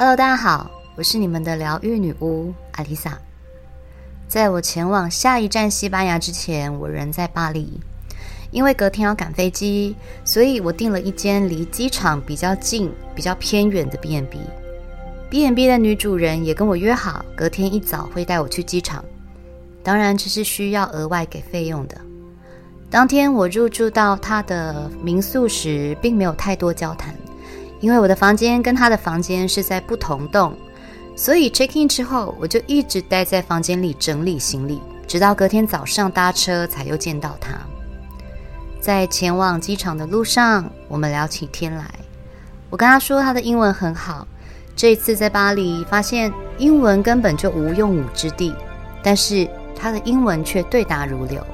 Hello，大家好，我是你们的疗愈女巫阿丽萨。在我前往下一站西班牙之前，我人在巴黎。因为隔天要赶飞机，所以我订了一间离机场比较近、比较偏远的 B&B。B&B 的女主人也跟我约好，隔天一早会带我去机场。当然，这是需要额外给费用的。当天我入住到她的民宿时，并没有太多交谈。因为我的房间跟他的房间是在不同栋，所以 check in 之后，我就一直待在房间里整理行李，直到隔天早上搭车才又见到他。在前往机场的路上，我们聊起天来。我跟他说他的英文很好，这一次在巴黎发现英文根本就无用武之地，但是他的英文却对答如流。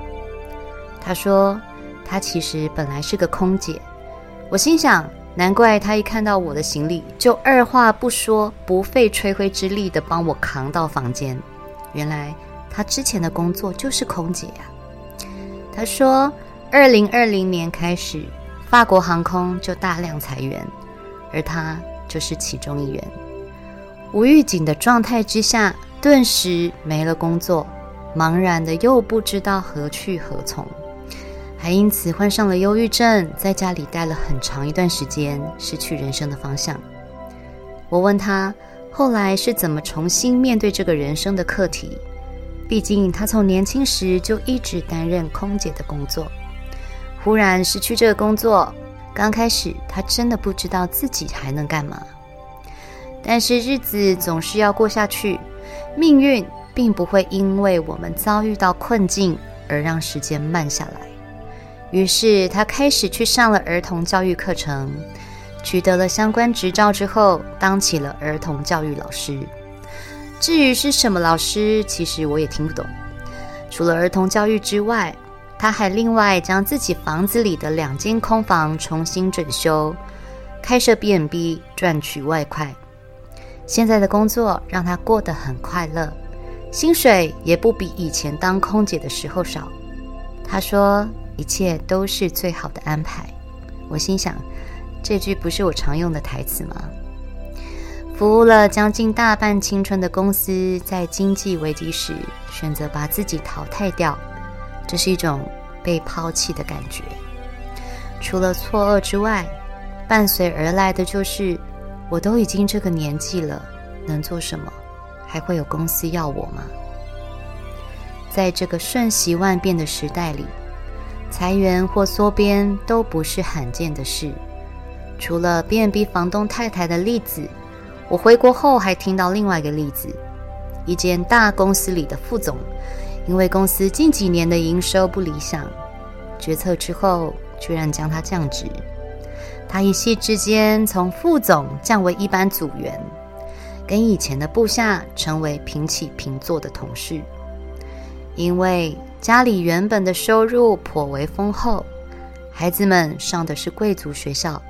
他说他其实本来是个空姐，我心想。难怪他一看到我的行李，就二话不说，不费吹灰之力的帮我扛到房间。原来他之前的工作就是空姐呀。他说，二零二零年开始，法国航空就大量裁员，而他就是其中一员。无预警的状态之下，顿时没了工作，茫然的又不知道何去何从。还因此患上了忧郁症，在家里待了很长一段时间，失去人生的方向。我问他后来是怎么重新面对这个人生的课题？毕竟他从年轻时就一直担任空姐的工作，忽然失去这个工作，刚开始他真的不知道自己还能干嘛。但是日子总是要过下去，命运并不会因为我们遭遇到困境而让时间慢下来。于是他开始去上了儿童教育课程，取得了相关执照之后，当起了儿童教育老师。至于是什么老师，其实我也听不懂。除了儿童教育之外，他还另外将自己房子里的两间空房重新整修，开设 B&B 赚取外快。现在的工作让他过得很快乐，薪水也不比以前当空姐的时候少。他说。一切都是最好的安排。我心想，这句不是我常用的台词吗？服务了将近大半青春的公司，在经济危机时选择把自己淘汰掉，这是一种被抛弃的感觉。除了错愕之外，伴随而来的就是，我都已经这个年纪了，能做什么？还会有公司要我吗？在这个瞬息万变的时代里。裁员或缩编都不是罕见的事。除了 B&B 房东太太的例子，我回国后还听到另外一个例子：一间大公司里的副总，因为公司近几年的营收不理想，决策之后居然将他降职。他一夕之间从副总降为一般组员，跟以前的部下成为平起平坐的同事，因为。家里原本的收入颇为丰厚，孩子们上的是贵族学校，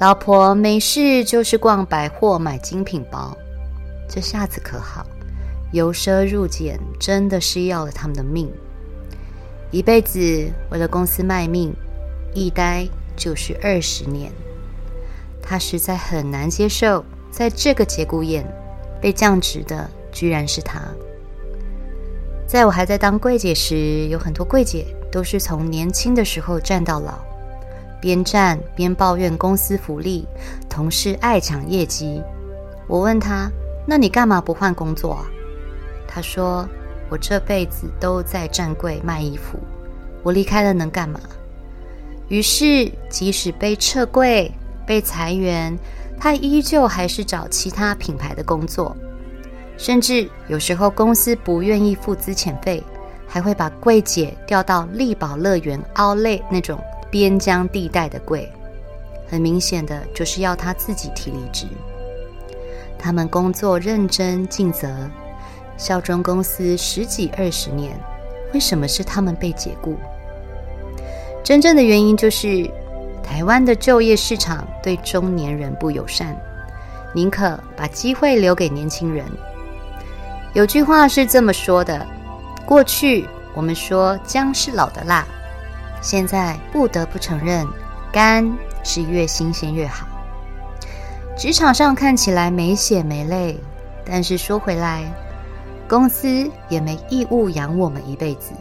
老婆没事就是逛百货买精品包，这下子可好，由奢入俭真的是要了他们的命，一辈子为了公司卖命，一待就是二十年，他实在很难接受，在这个节骨眼被降职的居然是他。在我还在当柜姐时，有很多柜姐都是从年轻的时候站到老，边站边抱怨公司福利、同事爱抢业绩。我问他：“那你干嘛不换工作啊？”他说：“我这辈子都在站柜卖衣服，我离开了能干嘛？”于是，即使被撤柜、被裁员，他依旧还是找其他品牌的工作。甚至有时候公司不愿意付资遣费，还会把柜姐调到力宝乐园奥莱那种边疆地带的柜，很明显的就是要他自己提离职。他们工作认真尽责，效忠公司十几二十年，为什么是他们被解雇？真正的原因就是台湾的就业市场对中年人不友善，宁可把机会留给年轻人。有句话是这么说的：过去我们说姜是老的辣，现在不得不承认，肝是越新鲜越好。职场上看起来没血没泪，但是说回来，公司也没义务养我们一辈子。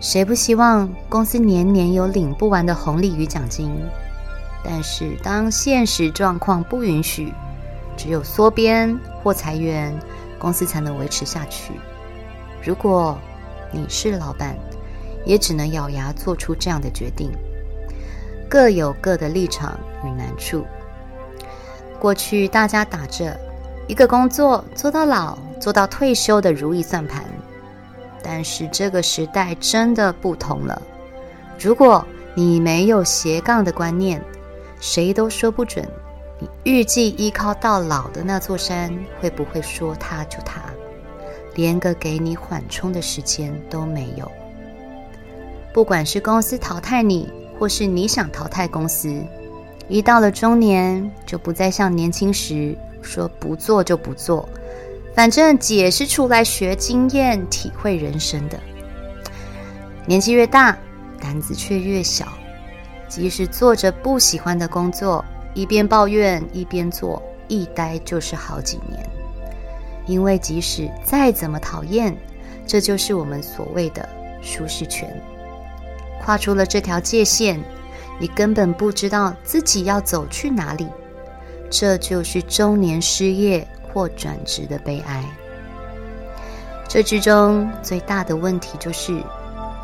谁不希望公司年年有领不完的红利与奖金？但是当现实状况不允许，只有缩编或裁员，公司才能维持下去。如果你是老板，也只能咬牙做出这样的决定。各有各的立场与难处。过去大家打着一个工作做到老、做到退休的如意算盘，但是这个时代真的不同了。如果你没有斜杠的观念，谁都说不准预计依靠到老的那座山会不会说塌就塌，连个给你缓冲的时间都没有。不管是公司淘汰你，或是你想淘汰公司，一到了中年，就不再像年轻时说不做就不做，反正姐是出来学经验、体会人生的。年纪越大，胆子却越小，即使做着不喜欢的工作，一边抱怨一边做，一待就是好几年。因为即使再怎么讨厌，这就是我们所谓的舒适圈。跨出了这条界限，你根本不知道自己要走去哪里。这就是中年失业或转职的悲哀。这之中最大的问题就是，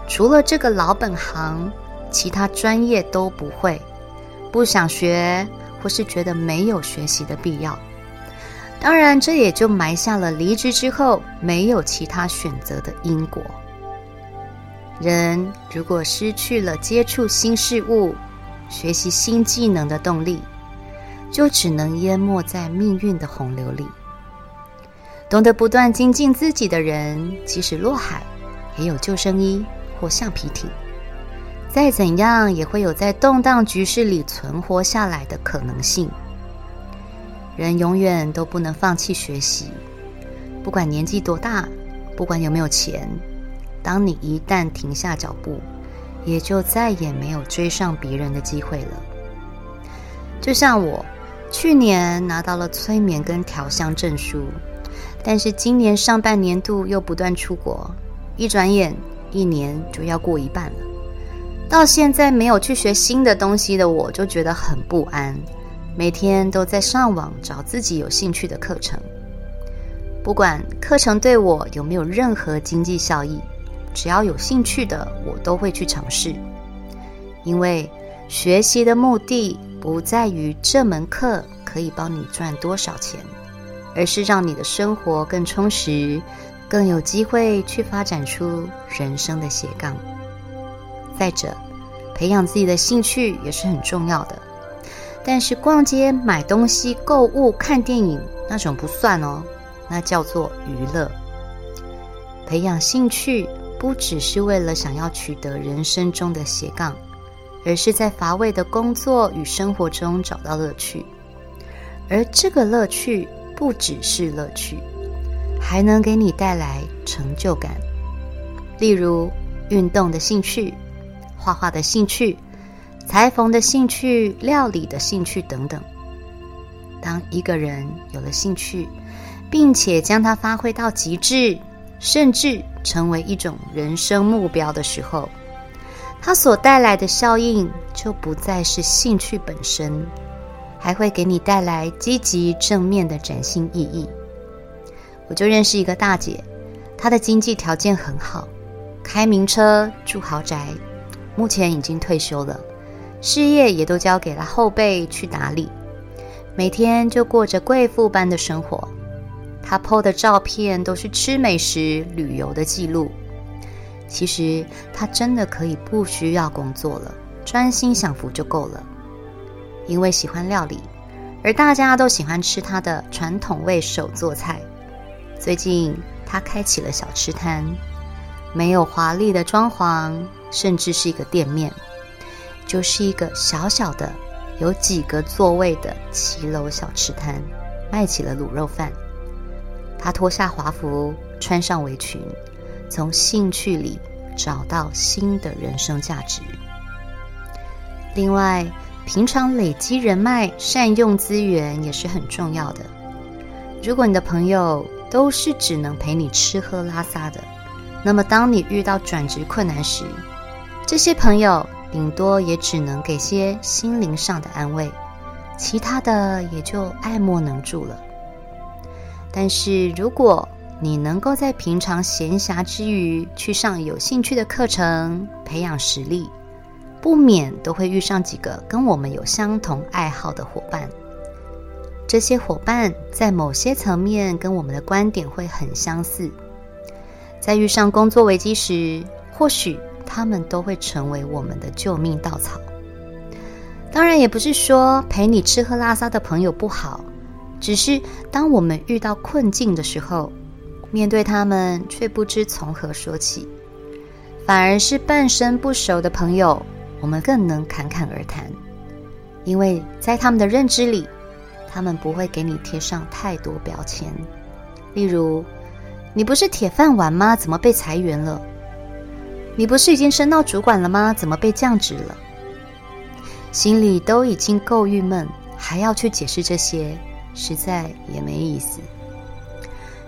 除了这个老本行，其他专业都不会，不想学，或是觉得没有学习的必要。当然，这也就埋下了离职之后没有其他选择的因果。人如果失去了接触新事物、学习新技能的动力，就只能淹没在命运的洪流里。懂得不断精进自己的人，即使落海，也有救生衣或橡皮艇。再怎样，也会有在动荡局势里存活下来的可能性。人永远都不能放弃学习，不管年纪多大，不管有没有钱。当你一旦停下脚步，也就再也没有追上别人的机会了。就像我去年拿到了催眠跟调香证书，但是今年上半年度又不断出国，一转眼一年就要过一半了。到现在没有去学新的东西的我，就觉得很不安，每天都在上网找自己有兴趣的课程，不管课程对我有没有任何经济效益。只要有兴趣的，我都会去尝试。因为学习的目的不在于这门课可以帮你赚多少钱，而是让你的生活更充实，更有机会去发展出人生的斜杠。再者，培养自己的兴趣也是很重要的。但是逛街、买东西、购物、看电影那种不算哦，那叫做娱乐。培养兴趣。不只是为了想要取得人生中的斜杠，而是在乏味的工作与生活中找到乐趣。而这个乐趣不只是乐趣，还能给你带来成就感。例如运动的兴趣、画画的兴趣、裁缝的兴趣、料理的兴趣等等。当一个人有了兴趣，并且将它发挥到极致，甚至成为一种人生目标的时候，它所带来的效应就不再是兴趣本身，还会给你带来积极正面的崭新意义。我就认识一个大姐，她的经济条件很好，开名车住豪宅，目前已经退休了，事业也都交给了后辈去打理，每天就过着贵妇般的生活。他 PO 的照片都是吃美食、旅游的记录。其实他真的可以不需要工作了，专心享福就够了。因为喜欢料理，而大家都喜欢吃他的传统味手做菜。最近他开启了小吃摊，没有华丽的装潢，甚至是一个店面，就是一个小小的、有几个座位的骑楼小吃摊，卖起了卤肉饭。他脱下华服，穿上围裙，从兴趣里找到新的人生价值。另外，平常累积人脉、善用资源也是很重要的。如果你的朋友都是只能陪你吃喝拉撒的，那么当你遇到转职困难时，这些朋友顶多也只能给些心灵上的安慰，其他的也就爱莫能助了。但是如果你能够在平常闲暇之余去上有兴趣的课程，培养实力，不免都会遇上几个跟我们有相同爱好的伙伴。这些伙伴在某些层面跟我们的观点会很相似，在遇上工作危机时，或许他们都会成为我们的救命稻草。当然，也不是说陪你吃喝拉撒的朋友不好，只是当我们遇到困境的时候，面对他们却不知从何说起，反而是半生不熟的朋友，我们更能侃侃而谈，因为在他们的认知里，他们不会给你贴上太多标签。例如，你不是铁饭碗吗？怎么被裁员了？你不是已经升到主管了吗？怎么被降职了？心里都已经够郁闷，还要去解释这些，实在也没意思。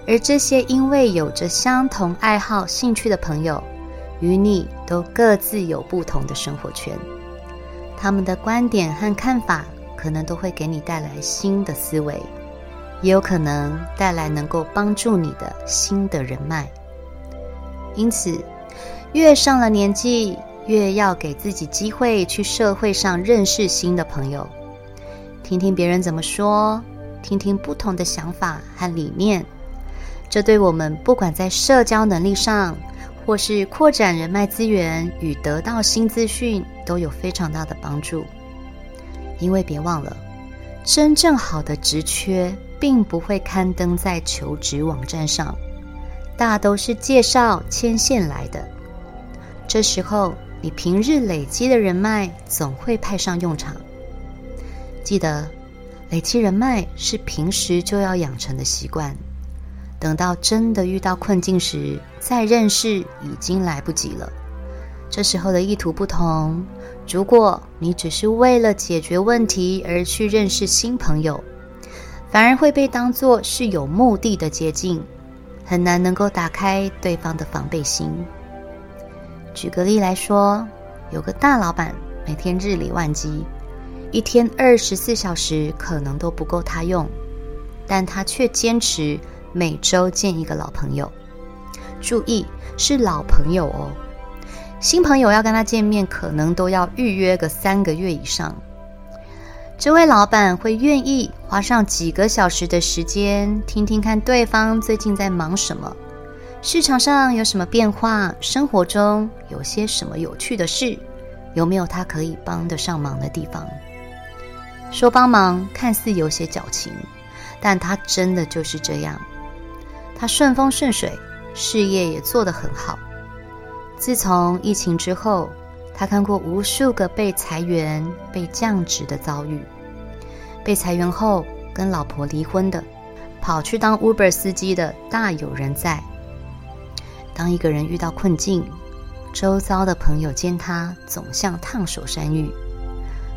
而这些因为有着相同爱好、兴趣的朋友，与你都各自有不同的生活圈，他们的观点和看法可能都会给你带来新的思维，也有可能带来能够帮助你的新的人脉。因此，越上了年纪，越要给自己机会去社会上认识新的朋友，听听别人怎么说，听听不同的想法和理念。这对我们不管在社交能力上，或是扩展人脉资源与得到新资讯，都有非常大的帮助。因为别忘了，真正好的职缺并不会刊登在求职网站上，大都是介绍牵线来的。这时候，你平日累积的人脉总会派上用场。记得，累积人脉是平时就要养成的习惯。等到真的遇到困境时，再认识已经来不及了。这时候的意图不同，如果你只是为了解决问题而去认识新朋友，反而会被当作是有目的的接近，很难能够打开对方的防备心。举个例来说，有个大老板每天日理万机，一天二十四小时可能都不够他用，但他却坚持。每周见一个老朋友，注意是老朋友哦。新朋友要跟他见面，可能都要预约个三个月以上。这位老板会愿意花上几个小时的时间，听听看对方最近在忙什么，市场上有什么变化，生活中有些什么有趣的事，有没有他可以帮得上忙的地方。说帮忙看似有些矫情，但他真的就是这样。他顺风顺水，事业也做得很好。自从疫情之后，他看过无数个被裁员、被降职的遭遇。被裁员后跟老婆离婚的，跑去当 Uber 司机的大有人在。当一个人遇到困境，周遭的朋友见他总像烫手山芋。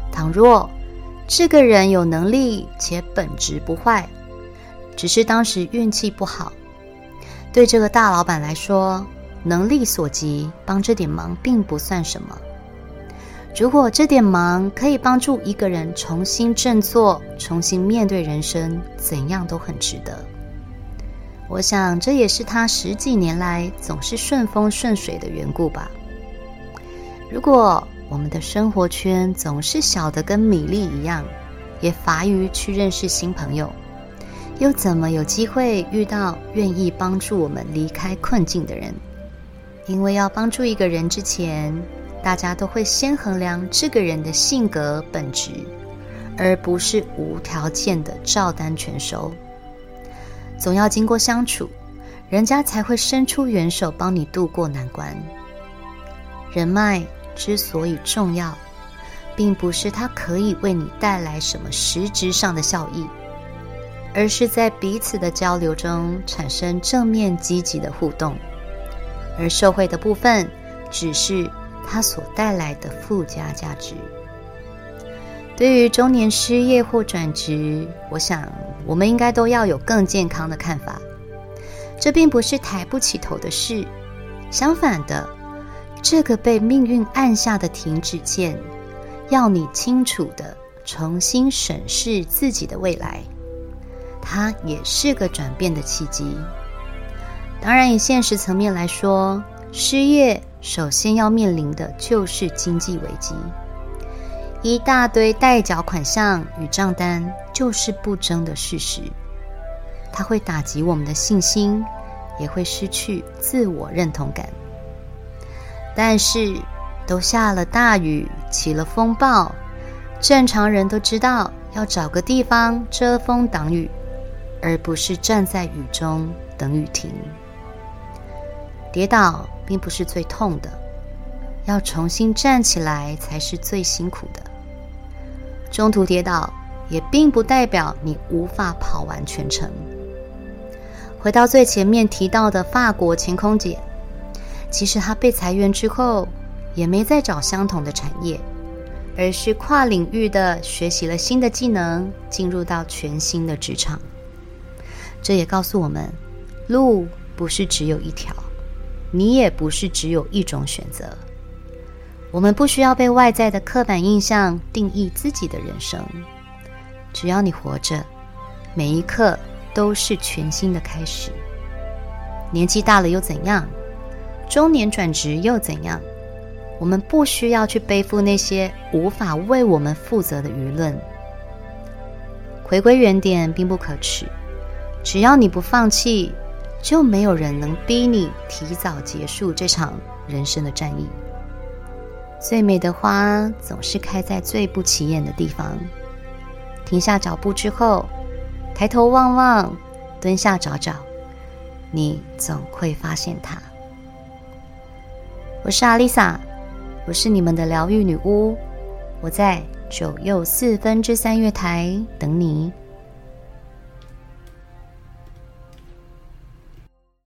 倘若这个人有能力且本质不坏，只是当时运气不好。对这个大老板来说，能力所及，帮这点忙并不算什么。如果这点忙可以帮助一个人重新振作、重新面对人生，怎样都很值得。我想，这也是他十几年来总是顺风顺水的缘故吧。如果我们的生活圈总是小的跟米粒一样，也乏于去认识新朋友。又怎么有机会遇到愿意帮助我们离开困境的人？因为要帮助一个人之前，大家都会先衡量这个人的性格本质，而不是无条件的照单全收。总要经过相处，人家才会伸出援手帮你度过难关。人脉之所以重要，并不是它可以为你带来什么实质上的效益。而是在彼此的交流中产生正面积极的互动，而受惠的部分只是它所带来的附加价值。对于中年失业或转职，我想我们应该都要有更健康的看法。这并不是抬不起头的事，相反的，这个被命运按下的停止键，要你清楚地重新审视自己的未来。它也是个转变的契机。当然，以现实层面来说，失业首先要面临的就是经济危机。一大堆待缴款项与账单就是不争的事实，它会打击我们的信心，也会失去自我认同感。但是，都下了大雨，起了风暴，正常人都知道要找个地方遮风挡雨，而不是站在雨中等雨停。跌倒并不是最痛的，要重新站起来才是最辛苦的。中途跌倒，也并不代表你无法跑完全程。回到最前面提到的法国前空姐，其实她被裁员之后，也没再找相同的产业，而是跨领域的学习了新的技能，进入到全新的职场。这也告诉我们，路不是只有一条，你也不是只有一种选择。我们不需要被外在的刻板印象定义自己的人生。只要你活着，每一刻都是全新的开始。年纪大了又怎样？中年转职又怎样？我们不需要去背负那些无法为我们负责的舆论。回归原点并不可耻，只要你不放弃，就没有人能逼你提早结束这场人生的战役。最美的花总是开在最不起眼的地方。停下脚步之后，抬头望望，蹲下找找，你总会发现它。我是阿丽萨，我是你们的疗愈女巫，我在九又四分之三月台等你。